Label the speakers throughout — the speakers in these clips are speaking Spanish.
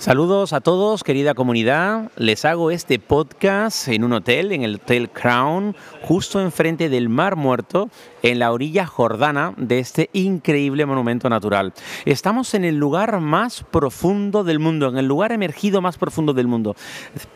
Speaker 1: Saludos a todos, querida comunidad. Les hago este podcast en un hotel, en el Hotel Crown, justo enfrente del Mar Muerto, en la orilla jordana de este increíble monumento natural. Estamos en el lugar más profundo del mundo, en el lugar emergido más profundo del mundo,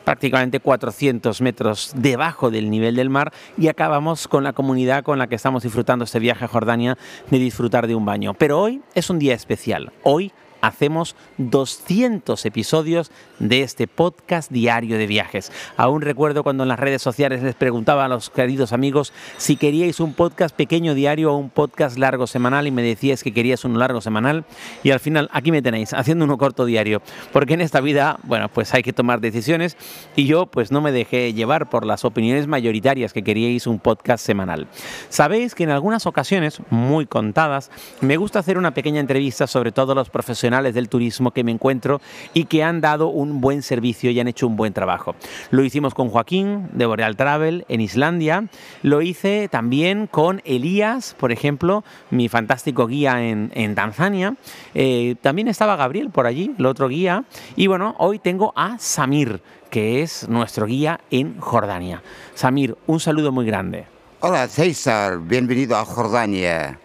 Speaker 1: prácticamente 400 metros debajo del nivel del mar y acabamos con la comunidad con la que estamos disfrutando este viaje a Jordania de disfrutar de un baño. Pero hoy es un día especial. Hoy hacemos 200 episodios de este podcast diario de viajes. Aún recuerdo cuando en las redes sociales les preguntaba a los queridos amigos si queríais un podcast pequeño diario o un podcast largo semanal y me decíais que querías uno largo semanal y al final aquí me tenéis haciendo uno corto diario, porque en esta vida, bueno, pues hay que tomar decisiones y yo pues no me dejé llevar por las opiniones mayoritarias que queríais un podcast semanal. Sabéis que en algunas ocasiones, muy contadas, me gusta hacer una pequeña entrevista sobre todos los profesionales del turismo que me encuentro y que han dado un buen servicio y han hecho un buen trabajo. Lo hicimos con Joaquín de Boreal Travel en Islandia, lo hice también con Elías, por ejemplo, mi fantástico guía en, Tanzania. Eh, también estaba Gabriel por allí, el otro guía. Y bueno, hoy tengo a Samir, que es nuestro guía en Jordania. Samir, un saludo muy grande.
Speaker 2: Hola César, bienvenido a Jordania.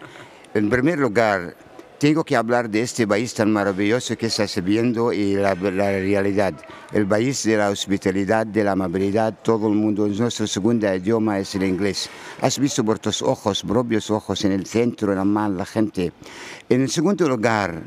Speaker 2: En primer lugar, tengo que hablar de este país tan maravilloso que estás viendo y la, realidad. El país de la hospitalidad, de la amabilidad, todo el mundo. Nuestro segundo idioma es el inglés. Has visto por tus ojos, propios ojos, en el centro, en la mano, la gente. En el segundo lugar,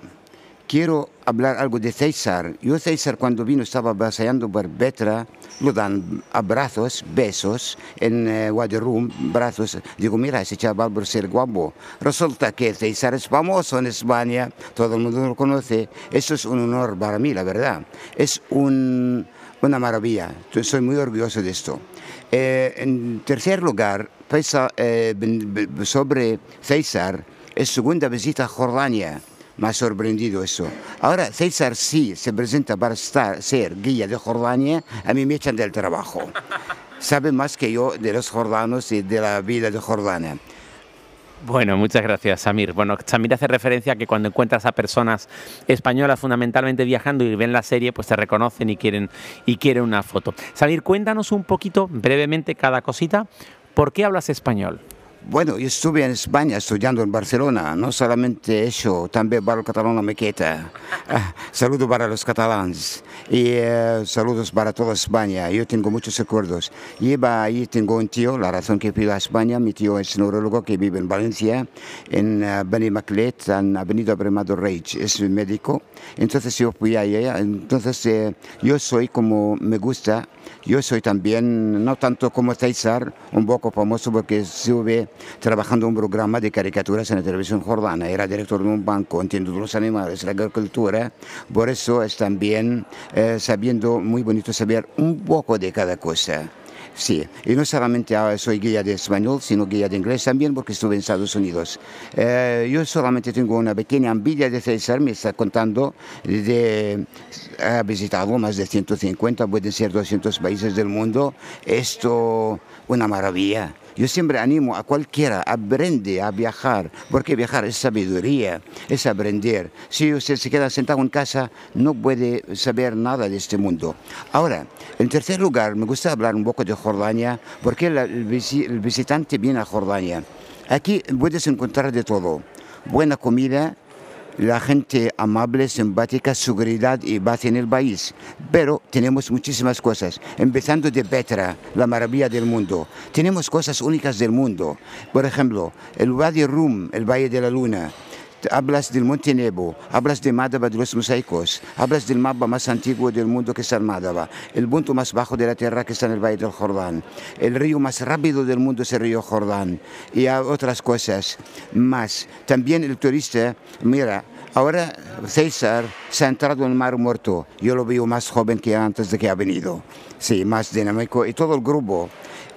Speaker 2: quiero hablar algo de César. Yo César cuando vino estaba paseando por Petra, lo dan abrazos, besos en eh, Room, brazos. Digo, mira, ese chaval por ser guapo. Resulta que César es famoso en España, todo el mundo lo conoce. Eso es un honor para mí, la verdad. Es un, una maravilla. Soy muy orgulloso de esto. Eh, en tercer lugar, eh, sobre César, es segunda visita a Jordania me ha sorprendido eso. Ahora, César sí se presenta para estar, ser guía de Jordania, a mí me echan del trabajo. Sabe más que yo de los jordanos y de la vida de Jordania.
Speaker 1: Bueno, muchas gracias, Samir. Bueno, Samir hace referencia a que cuando encuentras a personas españolas fundamentalmente viajando y ven la serie, pues te reconocen y quieren, y quieren una foto. Samir, cuéntanos un poquito, brevemente, cada cosita. ¿Por qué hablas español?
Speaker 2: Bueno, yo estuve en España estudiando en Barcelona, no solamente eso, también para el catalán la mequeta. Ah, saludos para los catalanes y eh, saludos para toda España. Yo tengo muchos recuerdos. Lleva ahí, tengo un tío, la razón que fui a España, mi tío es neurólogo que vive en Valencia, en uh, Benimaclet, en Avenida Bremado Reich, es médico. Entonces yo fui allá, entonces eh, yo soy como me gusta, yo soy también, no tanto como César, un poco famoso porque estuve trabajando un programa de caricaturas en la televisión jordana. Era director de un banco, entiendo los animales, la agricultura. Por eso es también eh, sabiendo, muy bonito saber un poco de cada cosa. Sí, y no solamente soy guía de español, sino guía de inglés también porque estuve en Estados Unidos. Eh, yo solamente tengo una pequeña envidia de César, me está contando, de, ha visitado más de 150, pueden ser 200 países del mundo. Esto, una maravilla. Yo siempre animo a cualquiera, aprende a viajar, porque viajar es sabiduría, es aprender. Si usted se queda sentado en casa, no puede saber nada de este mundo. Ahora, en tercer lugar, me gusta hablar un poco de Jordania, porque el visitante viene a Jordania. Aquí puedes encontrar de todo. Buena comida, la gente amable, simpática, seguridad y paz en el país. Pero tenemos muchísimas cosas, empezando de Petra, la maravilla del mundo. Tenemos cosas únicas del mundo. Por ejemplo, el Wadi Rum, el Valle de la Luna hablas del Monte Nebo, hablas de Madaba de los mosaicos, hablas del mapa más antiguo del mundo que está en Madaba, el punto más bajo de la tierra que está en el Valle del Jordán, el río más rápido del mundo es el río Jordán y otras cosas más. También el turista, mira, ahora César se ha entrado en el Mar Muerto, yo lo veo más joven que antes de que ha venido, sí, más dinámico y todo el grupo.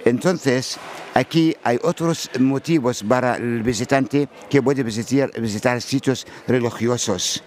Speaker 2: Entonces, aquí hay otros motivos para el visitante que puede visitar, visitar sitios religiosos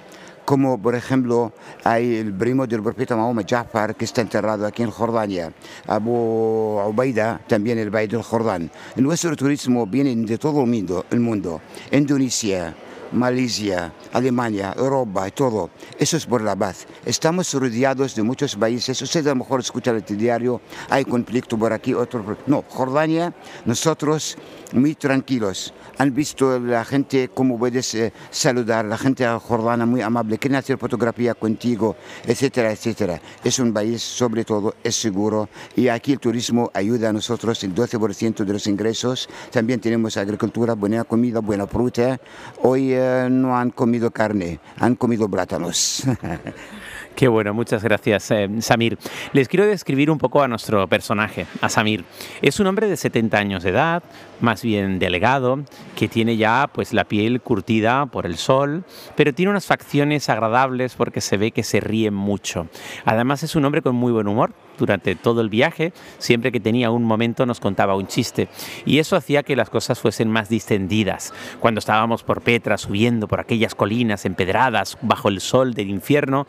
Speaker 2: como por ejemplo hay el primo del profeta Mahoma Jafar que está enterrado aquí en Jordania, Abu Ubaida también el Valle del Jordán. Nuestro turismo viene de todo el mundo, el mundo. Indonesia, Malasia, Alemania, Europa todo. Eso es por la paz. Estamos rodeados de muchos países. Usted a lo mejor escucha el diario, hay conflicto por aquí, otro. No, Jordania, nosotros muy tranquilos. Han visto la gente cómo puedes eh, saludar, la gente jordana muy amable, quieren hacer fotografía contigo, etcétera, etcétera. Es un país, sobre todo, es seguro y aquí el turismo ayuda a nosotros el 12% de los ingresos. También tenemos agricultura, buena comida, buena fruta. Hoy eh, no han comido carne, han comido plátanos.
Speaker 1: Qué bueno, muchas gracias, eh, Samir. Les quiero describir un poco a nuestro personaje, a Samir. Es un hombre de 70 años de edad, más bien delegado, que tiene ya pues la piel curtida por el sol, pero tiene unas facciones agradables porque se ve que se ríe mucho. Además es un hombre con muy buen humor durante todo el viaje, siempre que tenía un momento nos contaba un chiste. Y eso hacía que las cosas fuesen más distendidas. Cuando estábamos por Petra, subiendo por aquellas colinas empedradas bajo el sol del infierno,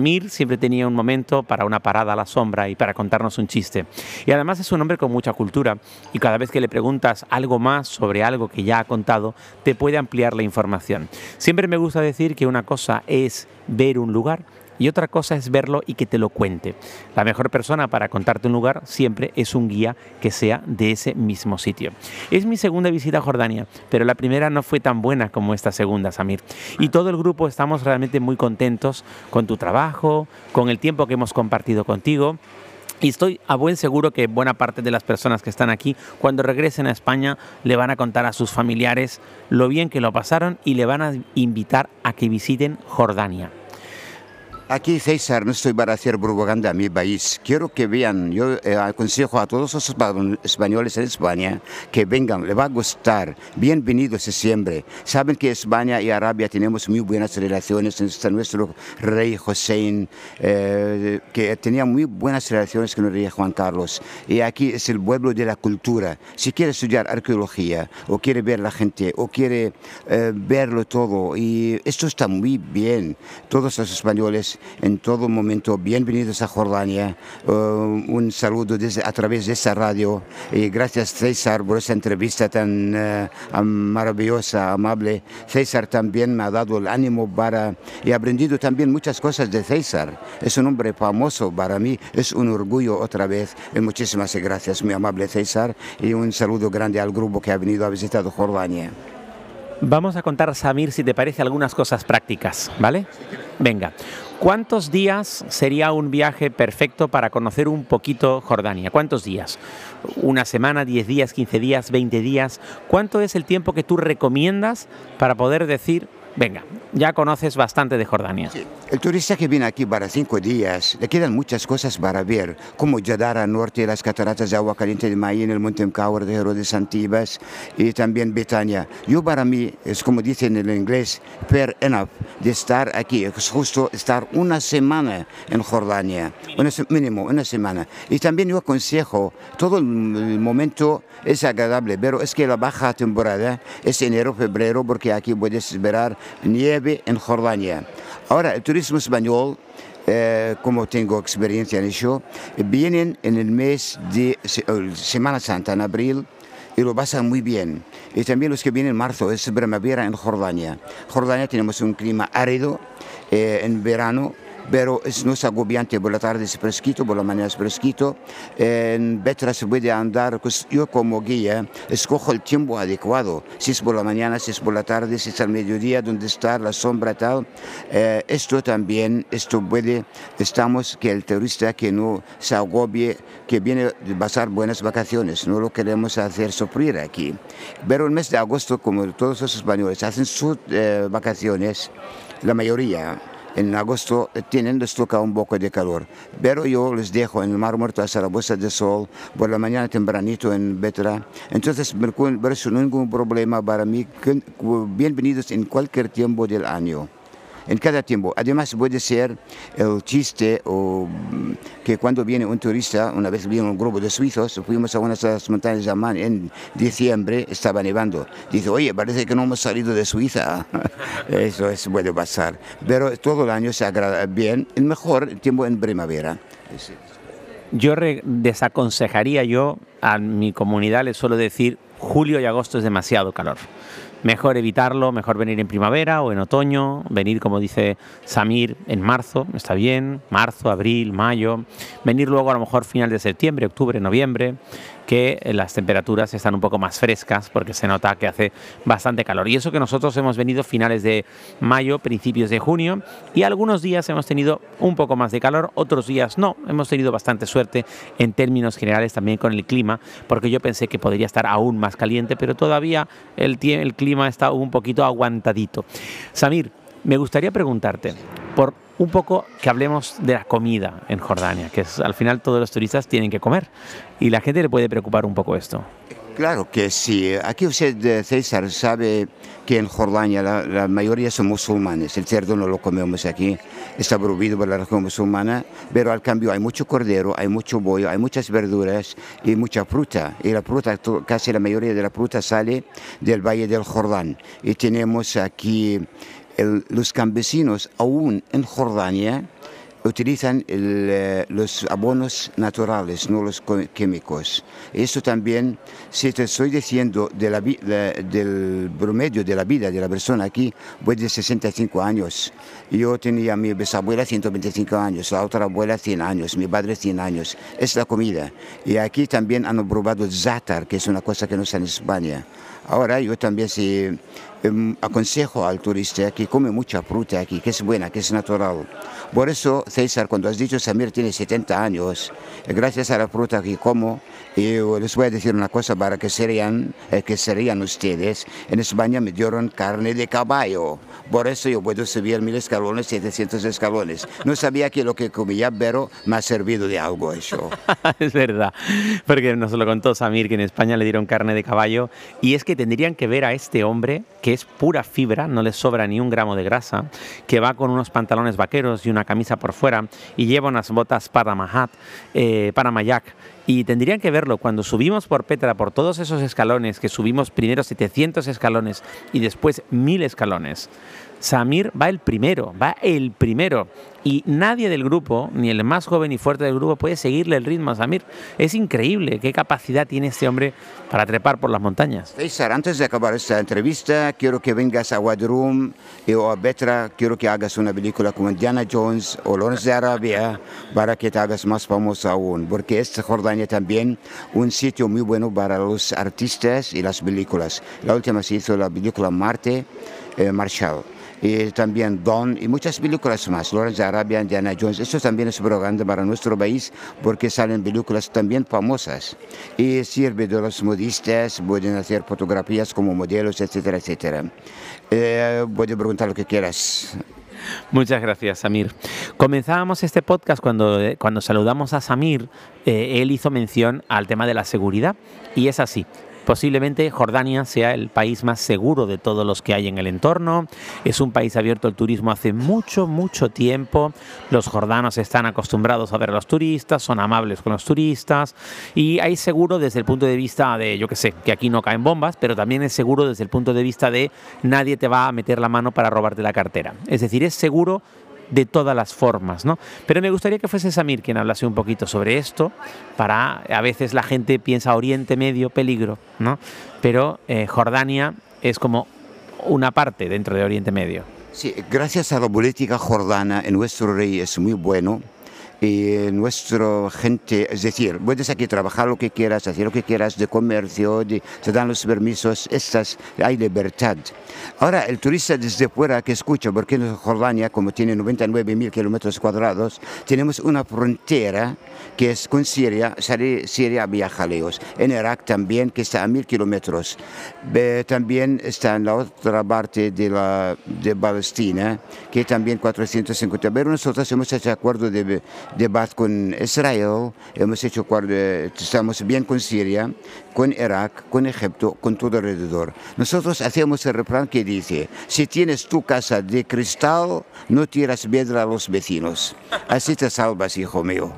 Speaker 1: Samir siempre tenía un momento para una parada a la sombra y para contarnos un chiste. Y además es un hombre con mucha cultura y cada vez que le preguntas algo más sobre algo que ya ha contado, te puede ampliar la información. Siempre me gusta decir que una cosa es ver un lugar y otra cosa es verlo y que te lo cuente. La mejor persona para contarte un lugar siempre es un guía que sea de ese mismo sitio. Es mi segunda visita a Jordania, pero la primera no fue tan buena como esta segunda, Samir. Y todo el grupo estamos realmente muy contentos con tu trabajo, con el tiempo que hemos compartido contigo. Y estoy a buen seguro que buena parte de las personas que están aquí, cuando regresen a España, le van a contar a sus familiares lo bien que lo pasaron y le van a invitar a que visiten Jordania.
Speaker 2: Aquí, César, no estoy para hacer propaganda a mi país. Quiero que vean, yo eh, aconsejo a todos los españoles en España que vengan, les va a gustar. Bienvenidos siempre. Saben que España y Arabia tenemos muy buenas relaciones. Está nuestro rey José, eh, que tenía muy buenas relaciones con el rey Juan Carlos. Y aquí es el pueblo de la cultura. Si quiere estudiar arqueología, o quiere ver la gente, o quiere eh, verlo todo, y esto está muy bien. Todos los españoles en todo momento. Bienvenidos a Jordania. Uh, un saludo a través de esta radio. Y gracias César por esta entrevista tan uh, maravillosa, amable. César también me ha dado el ánimo para... He aprendido también muchas cosas de César. Es un hombre famoso para mí. Es un orgullo otra vez. Y muchísimas gracias, mi amable César. Y un saludo grande al grupo que ha venido a visitar Jordania.
Speaker 1: Vamos a contar, Samir, si te parece, algunas cosas prácticas, ¿vale? Venga, ¿cuántos días sería un viaje perfecto para conocer un poquito Jordania? ¿Cuántos días? ¿Una semana, diez días, quince días, veinte días? ¿Cuánto es el tiempo que tú recomiendas para poder decir, venga, ya conoces bastante de Jordania.
Speaker 2: El turista que viene aquí para cinco días, le quedan muchas cosas para ver, como Yadara Norte, las cataratas de agua caliente de Maín, el monte Mcaur de Herodes Antibas y también Betania. Yo para mí, es como dicen en el inglés, fair enough, de estar aquí, es justo estar una semana en Jordania, mínimo una semana. Y también yo aconsejo, todo el momento es agradable, pero es que la baja temporada es enero, febrero, porque aquí puedes esperar nieve en Jordania. Ahora, el turismo español, eh, como tengo experiencia en eso, vienen en el mes de Semana Santa, en abril, y lo pasan muy bien. Y también los que vienen en marzo, es primavera en Jordania. Jordania tenemos un clima árido eh, en verano, pero es, no es agobiante, por la tarde es fresquito, por la mañana es fresquito. En Betra se puede andar, pues yo como guía escojo el tiempo adecuado, si es por la mañana, si es por la tarde, si es al mediodía, donde está la sombra tal. Eh, esto también, esto puede, estamos que el turista que no se agobie, que viene a pasar buenas vacaciones, no lo queremos hacer sufrir aquí. Pero el mes de agosto, como todos los españoles hacen sus eh, vacaciones, la mayoría, en agosto eh, tienen, toca un poco de calor. Pero yo les dejo en el Mar Muerto la puesta de sol, por la mañana tempranito en Betra. Entonces, por eso ningún problema para mí. Bienvenidos en cualquier tiempo del año. En cada tiempo. Además puede ser el chiste o mm, que cuando viene un turista, una vez vino un grupo de suizos, fuimos a una de las montañas de Amman en diciembre, estaba nevando. Dice, oye, parece que no hemos salido de Suiza. Eso es, puede pasar. Pero todo el año se agrada bien, el mejor tiempo en primavera.
Speaker 1: Yo desaconsejaría yo a mi comunidad, les suelo decir, julio y agosto es demasiado calor. Mejor evitarlo, mejor venir en primavera o en otoño, venir como dice Samir en marzo, está bien, marzo, abril, mayo, venir luego a lo mejor final de septiembre, octubre, noviembre, que las temperaturas están un poco más frescas porque se nota que hace bastante calor. Y eso que nosotros hemos venido finales de mayo, principios de junio y algunos días hemos tenido un poco más de calor, otros días no. Hemos tenido bastante suerte en términos generales también con el clima porque yo pensé que podría estar aún más caliente, pero todavía el, el clima está un poquito aguantadito. Samir, me gustaría preguntarte por un poco que hablemos de la comida en Jordania, que es, al final todos los turistas tienen que comer y la gente le puede preocupar un poco esto.
Speaker 2: Claro que sí. Aquí usted, César, sabe que en Jordania la, mayoría son musulmanes. El cerdo no lo comemos aquí, está prohibido por la religión musulmana, pero al cambio hay mucho cordero, hay mucho bollo, hay muchas verduras y mucha fruta. Y la fruta, casi la mayoría de la fruta sale del Valle del Jordán. Y tenemos aquí los campesinos aún en Jordania utilizan eh, los abonos naturales, no los químicos. Eso también, si te estoy diciendo del promedio de la vida de la persona aquí, pues de 65 años. Yo tenía mi bisabuela 125 años, la otra abuela 100 años, mi padre 100 años. Es la comida. Y aquí también han probado zátar, que es una cosa que no está en España. Ahora yo también em, aconsejo al turista que come mucha fruta aquí, que es buena, que es natural. Por eso, César, cuando has dicho Samir tiene 70 años, gracias a la fruta que como, y les voy a decir una cosa para que serían, eh, que serían ustedes, en España me dieron carne de caballo. Por eso yo puedo subir mil escalones, 700 escalones. No sabía que lo que comía, pero me ha servido de algo eso.
Speaker 1: es verdad, porque nos lo contó Samir que en España le dieron carne de caballo y es que tendrían que ver a este hombre que es pura fibra, no le sobra ni un gramo de grasa, que va con unos pantalones vaqueros y una camisa por fuera y lleva unas botas para eh, Paramayak y tendrían que verlo cuando subimos por Petra, por todos esos escalones, que subimos primero 700 escalones y después 1000 escalones. Samir va el primero, va el primero. Y nadie del grupo, ni el más joven y fuerte del grupo, puede seguirle el ritmo a Samir. Es increíble qué capacidad tiene este hombre para trepar por las montañas.
Speaker 2: César, antes de acabar esta entrevista, quiero que vengas a Wadrum o a Betra. Quiero que hagas una película como Diana Jones o Lawrence de Arabia para que te hagas más famoso aún. Porque es Jordania también un sitio muy bueno para los artistas y las películas. La última se hizo la película Marte, eh, Marshall y también Don y muchas películas más, Lawrence Arabia, Diana Jones. Esto también es propaganda para nuestro país porque salen películas también famosas y sirve de los modistas, pueden hacer fotografías como modelos, etcétera, etcétera. Eh, preguntar lo que quieras.
Speaker 1: Muchas gracias, Samir. Comenzábamos este podcast cuando, eh, cuando saludamos a Samir, eh, él hizo mención al tema de la seguridad y es así. Posiblemente Jordania sea el país más seguro de todos los que hay en el entorno. Es un país abierto al turismo hace mucho, mucho tiempo. Los jordanos están acostumbrados a ver a los turistas, son amables con los turistas y hay seguro desde el punto de vista de, yo qué sé, que aquí no caen bombas, pero también es seguro desde el punto de vista de nadie te va a meter la mano para robarte la cartera. Es decir, es seguro de todas las formas, ¿no? Pero me gustaría que fuese Samir quien hablase un poquito sobre esto, para, a veces la gente piensa Oriente Medio, peligro, ¿no? Pero eh, Jordania es como una parte dentro de Oriente Medio.
Speaker 2: Sí, gracias a la política jordana, nuestro rey es muy bueno, y nuestra gente, es decir, puedes aquí trabajar lo que quieras, hacer lo que quieras de comercio, te dan los permisos, estas, hay libertad. Ahora, el turista desde fuera que escucha, porque en Jordania, como tiene 99 mil kilómetros cuadrados, tenemos una frontera que es con Siria, Siria viaja lejos. En Irak también, que está a mil kilómetros. También está en la otra parte de, la, de Palestina, que también 450. Pero nosotros hemos hecho acuerdo de debate con Israel, hemos hecho, estamos bien con Siria, con Irak, con Egipto, con todo alrededor. Nosotros hacemos el refrán que dice, si tienes tu casa de cristal, no tiras piedra a los vecinos. Así te salvas, hijo mío.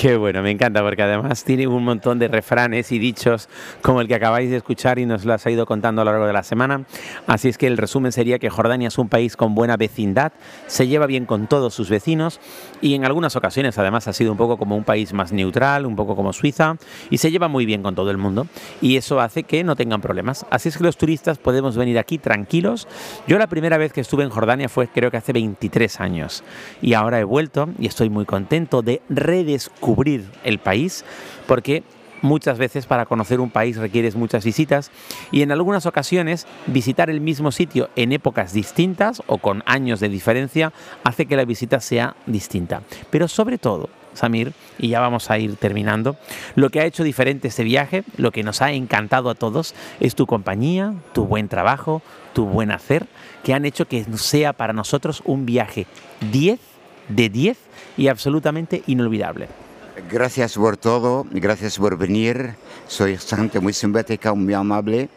Speaker 1: Qué bueno, me encanta porque además tiene un montón de refranes y dichos como el que acabáis de escuchar y nos lo has ido contando a lo largo de la semana. Así es que el resumen sería que Jordania es un país con buena vecindad, se lleva bien con todos sus vecinos y en algunas ocasiones además ha sido un poco como un país más neutral, un poco como Suiza y se lleva muy bien con todo el mundo y eso hace que no tengan problemas. Así es que los turistas podemos venir aquí tranquilos. Yo la primera vez que estuve en Jordania fue creo que hace 23 años y ahora he vuelto y estoy muy contento de redescubrir cubrir el país, porque muchas veces para conocer un país requieres muchas visitas y en algunas ocasiones visitar el mismo sitio en épocas distintas o con años de diferencia hace que la visita sea distinta. Pero sobre todo, Samir, y ya vamos a ir terminando, lo que ha hecho diferente este viaje, lo que nos ha encantado a todos, es tu compañía, tu buen trabajo, tu buen hacer, que han hecho que sea para nosotros un viaje 10 de 10 y absolutamente inolvidable.
Speaker 2: Gracias por todo, gracias por venir. Soy gente muy simpática, muy amable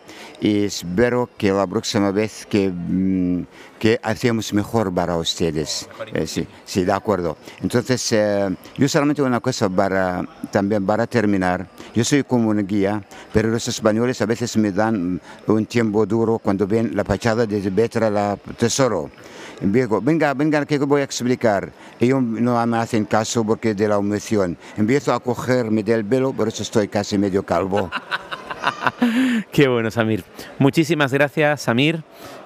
Speaker 2: y espero que la próxima vez que, mm, que hacemos mejor para ustedes. Eh, sí, sí, de acuerdo. Entonces, eh, yo solamente una cosa para también para terminar. Yo soy como un guía, pero los españoles a veces me dan un tiempo duro cuando ven la fachada de Betra la Tesoro venga, venga, que voy a explicar. Ellos no me hacen caso porque de la emoción. Empiezo a cogerme del pelo, por eso estoy casi medio calvo.
Speaker 1: Qué bueno, Samir. Muchísimas gracias, Samir.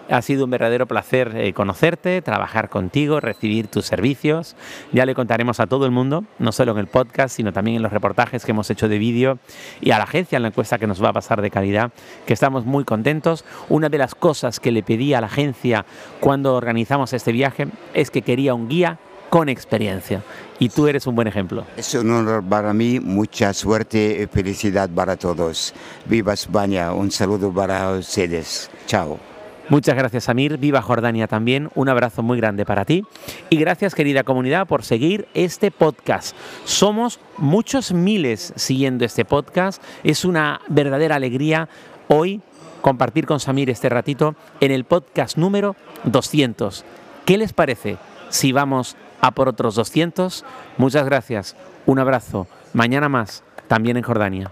Speaker 1: Ha sido un verdadero placer eh, conocerte, trabajar contigo, recibir tus servicios. Ya le contaremos a todo el mundo, no solo en el podcast, sino también en los reportajes que hemos hecho de vídeo y a la agencia en la encuesta que nos va a pasar de calidad, que estamos muy contentos. Una de las cosas que le pedí a la agencia cuando organizamos este viaje es que quería un guía con experiencia. Y tú eres un buen ejemplo.
Speaker 2: Es un honor para mí, mucha suerte y felicidad para todos. Viva España, un saludo para ustedes. Chao.
Speaker 1: Muchas gracias, Amir. Viva Jordania también. Un abrazo muy grande para ti. Y gracias, querida comunidad, por seguir este podcast. Somos muchos miles siguiendo este podcast. Es una verdadera alegría hoy compartir con Samir este ratito en el podcast número 200. ¿Qué les parece si vamos a por otros 200? Muchas gracias. Un abrazo. Mañana más, también en Jordania.